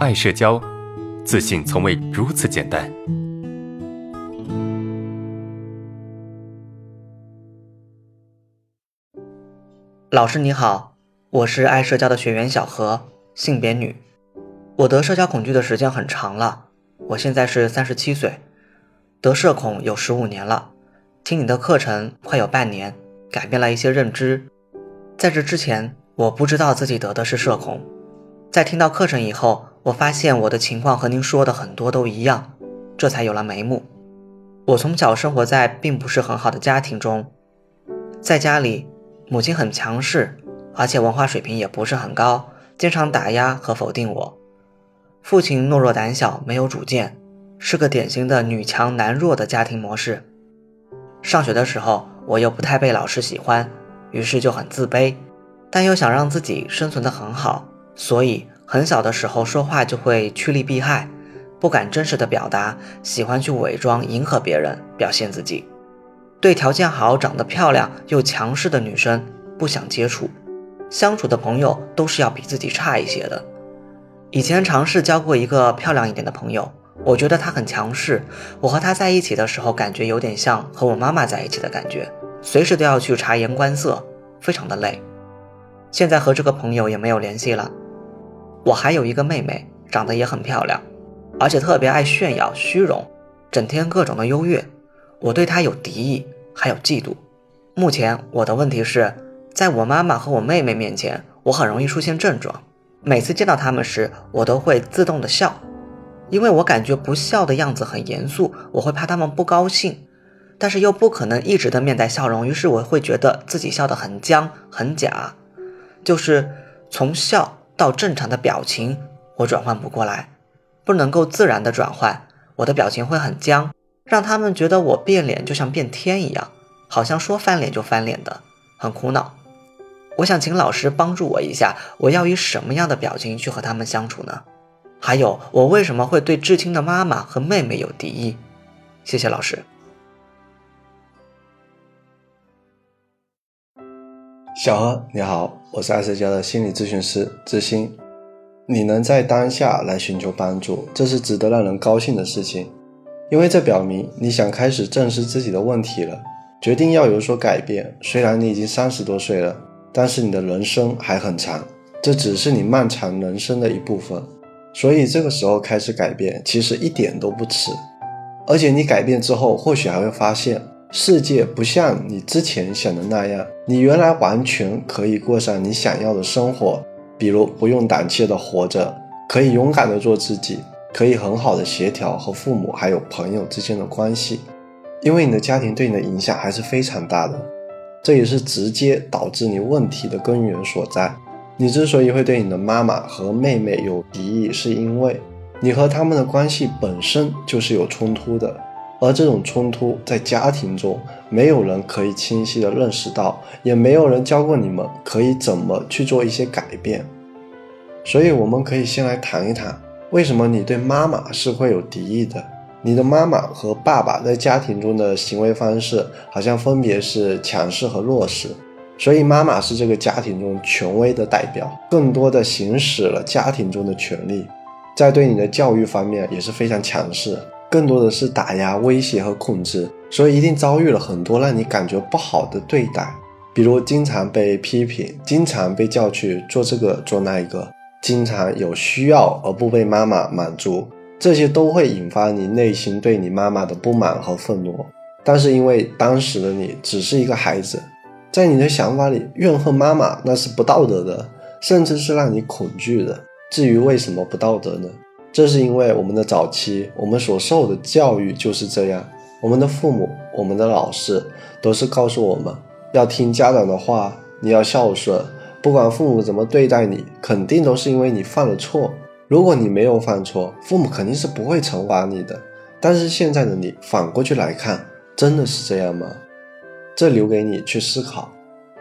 爱社交，自信从未如此简单。老师你好，我是爱社交的学员小何，性别女。我得社交恐惧的时间很长了，我现在是三十七岁，得社恐有十五年了。听你的课程快有半年，改变了一些认知。在这之前，我不知道自己得的是社恐。在听到课程以后，我发现我的情况和您说的很多都一样，这才有了眉目。我从小生活在并不是很好的家庭中，在家里，母亲很强势，而且文化水平也不是很高，经常打压和否定我。父亲懦弱胆小，没有主见，是个典型的女强男弱的家庭模式。上学的时候，我又不太被老师喜欢，于是就很自卑，但又想让自己生存得很好，所以很小的时候说话就会趋利避害，不敢真实的表达，喜欢去伪装迎合别人，表现自己。对条件好、长得漂亮又强势的女生不想接触，相处的朋友都是要比自己差一些的。以前尝试交过一个漂亮一点的朋友。我觉得她很强势，我和她在一起的时候，感觉有点像和我妈妈在一起的感觉，随时都要去察言观色，非常的累。现在和这个朋友也没有联系了。我还有一个妹妹，长得也很漂亮，而且特别爱炫耀、虚荣，整天各种的优越。我对她有敌意，还有嫉妒。目前我的问题是，在我妈妈和我妹妹面前，我很容易出现症状。每次见到他们时，我都会自动的笑。因为我感觉不笑的样子很严肃，我会怕他们不高兴，但是又不可能一直的面带笑容，于是我会觉得自己笑得很僵很假，就是从笑到正常的表情，我转换不过来，不能够自然的转换，我的表情会很僵，让他们觉得我变脸就像变天一样，好像说翻脸就翻脸的，很苦恼。我想请老师帮助我一下，我要以什么样的表情去和他们相处呢？还有，我为什么会对至亲的妈妈和妹妹有敌意？谢谢老师。小何，你好，我是爱社交的心理咨询师志新。你能在当下来寻求帮助，这是值得让人高兴的事情，因为这表明你想开始正视自己的问题了，决定要有所改变。虽然你已经三十多岁了，但是你的人生还很长，这只是你漫长人生的一部分。所以这个时候开始改变，其实一点都不迟。而且你改变之后，或许还会发现世界不像你之前想的那样，你原来完全可以过上你想要的生活，比如不用胆怯的活着，可以勇敢的做自己，可以很好的协调和父母还有朋友之间的关系。因为你的家庭对你的影响还是非常大的，这也是直接导致你问题的根源所在。你之所以会对你的妈妈和妹妹有敌意，是因为你和他们的关系本身就是有冲突的，而这种冲突在家庭中没有人可以清晰的认识到，也没有人教过你们可以怎么去做一些改变。所以，我们可以先来谈一谈，为什么你对妈妈是会有敌意的？你的妈妈和爸爸在家庭中的行为方式，好像分别是强势和弱势。所以，妈妈是这个家庭中权威的代表，更多的行使了家庭中的权利，在对你的教育方面也是非常强势，更多的是打压、威胁和控制，所以一定遭遇了很多让你感觉不好的对待，比如经常被批评，经常被叫去做这个做那一个，经常有需要而不被妈妈满足，这些都会引发你内心对你妈妈的不满和愤怒。但是因为当时的你只是一个孩子。在你的想法里，怨恨妈妈那是不道德的，甚至是让你恐惧的。至于为什么不道德呢？这是因为我们的早期，我们所受的教育就是这样。我们的父母、我们的老师都是告诉我们要听家长的话，你要孝顺。不管父母怎么对待你，肯定都是因为你犯了错。如果你没有犯错，父母肯定是不会惩罚你的。但是现在的你反过去来看，真的是这样吗？这留给你去思考，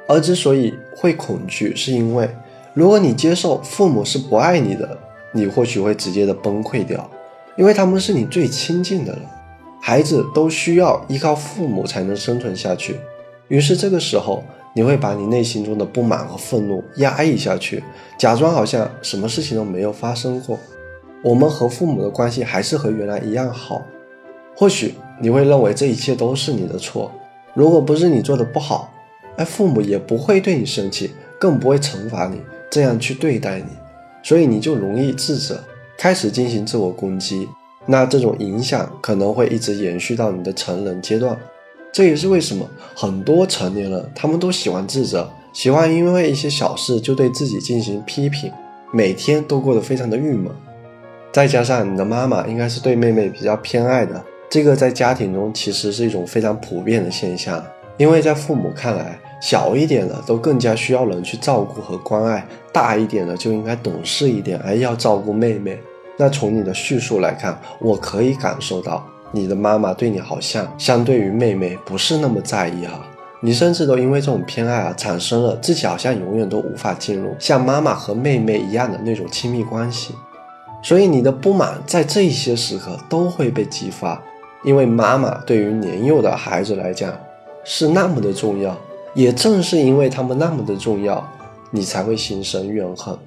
而之所以会恐惧，是因为如果你接受父母是不爱你的，你或许会直接的崩溃掉，因为他们是你最亲近的人，孩子都需要依靠父母才能生存下去，于是这个时候你会把你内心中的不满和愤怒压抑下去，假装好像什么事情都没有发生过，我们和父母的关系还是和原来一样好。或许你会认为这一切都是你的错，如果不是你做的不好，哎，父母也不会对你生气，更不会惩罚你，这样去对待你，所以你就容易自责，开始进行自我攻击。那这种影响可能会一直延续到你的成人阶段。这也是为什么很多成年人他们都喜欢自责，喜欢因为一些小事就对自己进行批评，每天都过得非常的郁闷。再加上你的妈妈应该是对妹妹比较偏爱的。这个在家庭中其实是一种非常普遍的现象，因为在父母看来，小一点的都更加需要人去照顾和关爱，大一点的就应该懂事一点，而要照顾妹妹。那从你的叙述来看，我可以感受到你的妈妈对你好像相对于妹妹不是那么在意哈，你甚至都因为这种偏爱啊，产生了自己好像永远都无法进入像妈妈和妹妹一样的那种亲密关系，所以你的不满在这些时刻都会被激发。因为妈妈对于年幼的孩子来讲是那么的重要，也正是因为他们那么的重要，你才会心生怨恨，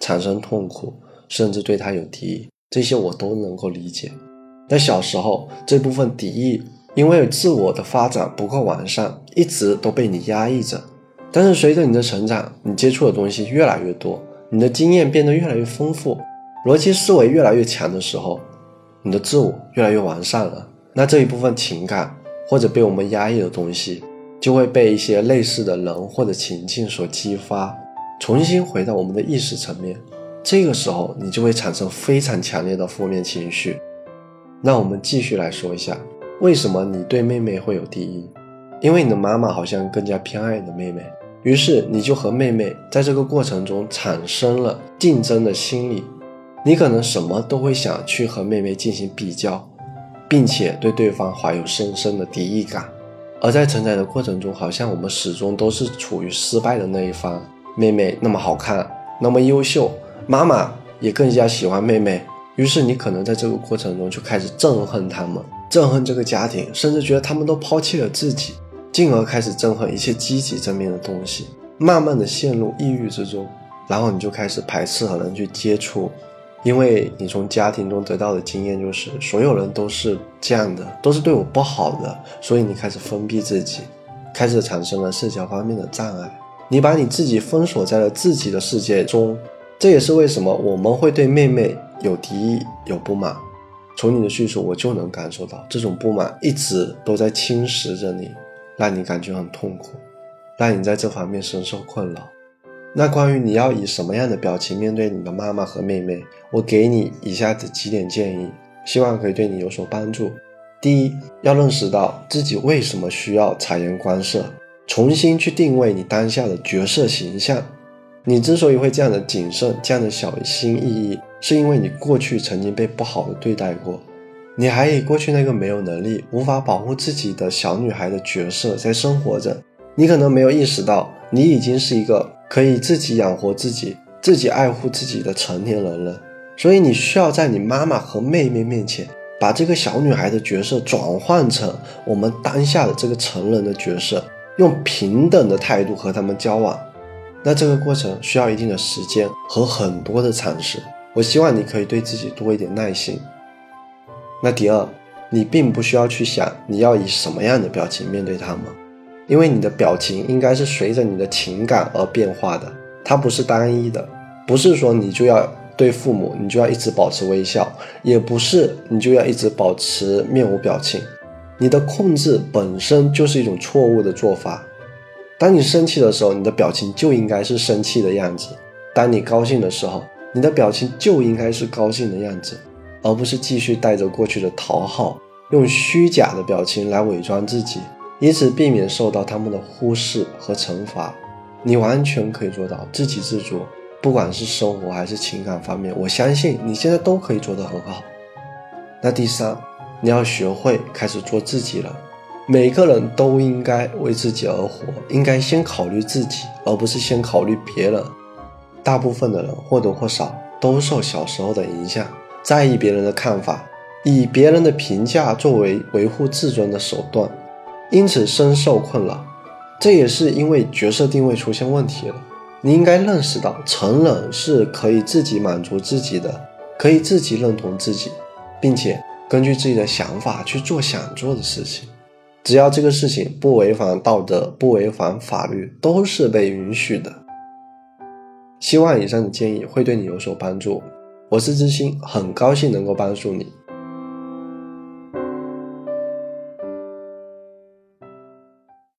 产生痛苦，甚至对他有敌意。这些我都能够理解。在小时候，这部分敌意因为自我的发展不够完善，一直都被你压抑着。但是随着你的成长，你接触的东西越来越多，你的经验变得越来越丰富，逻辑思维越来越强的时候，你的自我越来越完善了。那这一部分情感或者被我们压抑的东西，就会被一些类似的人或者情境所激发，重新回到我们的意识层面。这个时候，你就会产生非常强烈的负面情绪。那我们继续来说一下，为什么你对妹妹会有敌意？因为你的妈妈好像更加偏爱你的妹妹，于是你就和妹妹在这个过程中产生了竞争的心理。你可能什么都会想去和妹妹进行比较。并且对对方怀有深深的敌意感，而在承载的过程中，好像我们始终都是处于失败的那一方。妹妹那么好看，那么优秀，妈妈也更加喜欢妹妹，于是你可能在这个过程中就开始憎恨他们，憎恨这个家庭，甚至觉得他们都抛弃了自己，进而开始憎恨一切积极正面的东西，慢慢的陷入抑郁之中，然后你就开始排斥和人去接触。因为你从家庭中得到的经验就是，所有人都是这样的，都是对我不好的，所以你开始封闭自己，开始产生了社交方面的障碍。你把你自己封锁在了自己的世界中，这也是为什么我们会对妹妹有敌意、有不满。从你的叙述，我就能感受到这种不满一直都在侵蚀着你，让你感觉很痛苦，让你在这方面深受困扰。那关于你要以什么样的表情面对你的妈妈和妹妹，我给你以下的几点建议，希望可以对你有所帮助。第一，要认识到自己为什么需要察言观色，重新去定位你当下的角色形象。你之所以会这样的谨慎、这样的小心翼翼，是因为你过去曾经被不好的对待过，你还以过去那个没有能力、无法保护自己的小女孩的角色在生活着。你可能没有意识到，你已经是一个。可以自己养活自己、自己爱护自己的成年人了，所以你需要在你妈妈和妹妹面前，把这个小女孩的角色转换成我们当下的这个成人的角色，用平等的态度和他们交往。那这个过程需要一定的时间和很多的尝试。我希望你可以对自己多一点耐心。那第二，你并不需要去想你要以什么样的表情面对他们。因为你的表情应该是随着你的情感而变化的，它不是单一的，不是说你就要对父母，你就要一直保持微笑，也不是你就要一直保持面无表情。你的控制本身就是一种错误的做法。当你生气的时候，你的表情就应该是生气的样子；当你高兴的时候，你的表情就应该是高兴的样子，而不是继续带着过去的讨好，用虚假的表情来伪装自己。以此避免受到他们的忽视和惩罚，你完全可以做到自给自足，不管是生活还是情感方面，我相信你现在都可以做得很好。那第三，你要学会开始做自己了。每个人都应该为自己而活，应该先考虑自己，而不是先考虑别人。大部分的人或多或少都受小时候的影响，在意别人的看法，以别人的评价作为维护自尊的手段。因此深受困扰，这也是因为角色定位出现问题了。你应该认识到，成人是可以自己满足自己的，可以自己认同自己，并且根据自己的想法去做想做的事情。只要这个事情不违反道德、不违反法律，都是被允许的。希望以上的建议会对你有所帮助。我是知心，很高兴能够帮助你。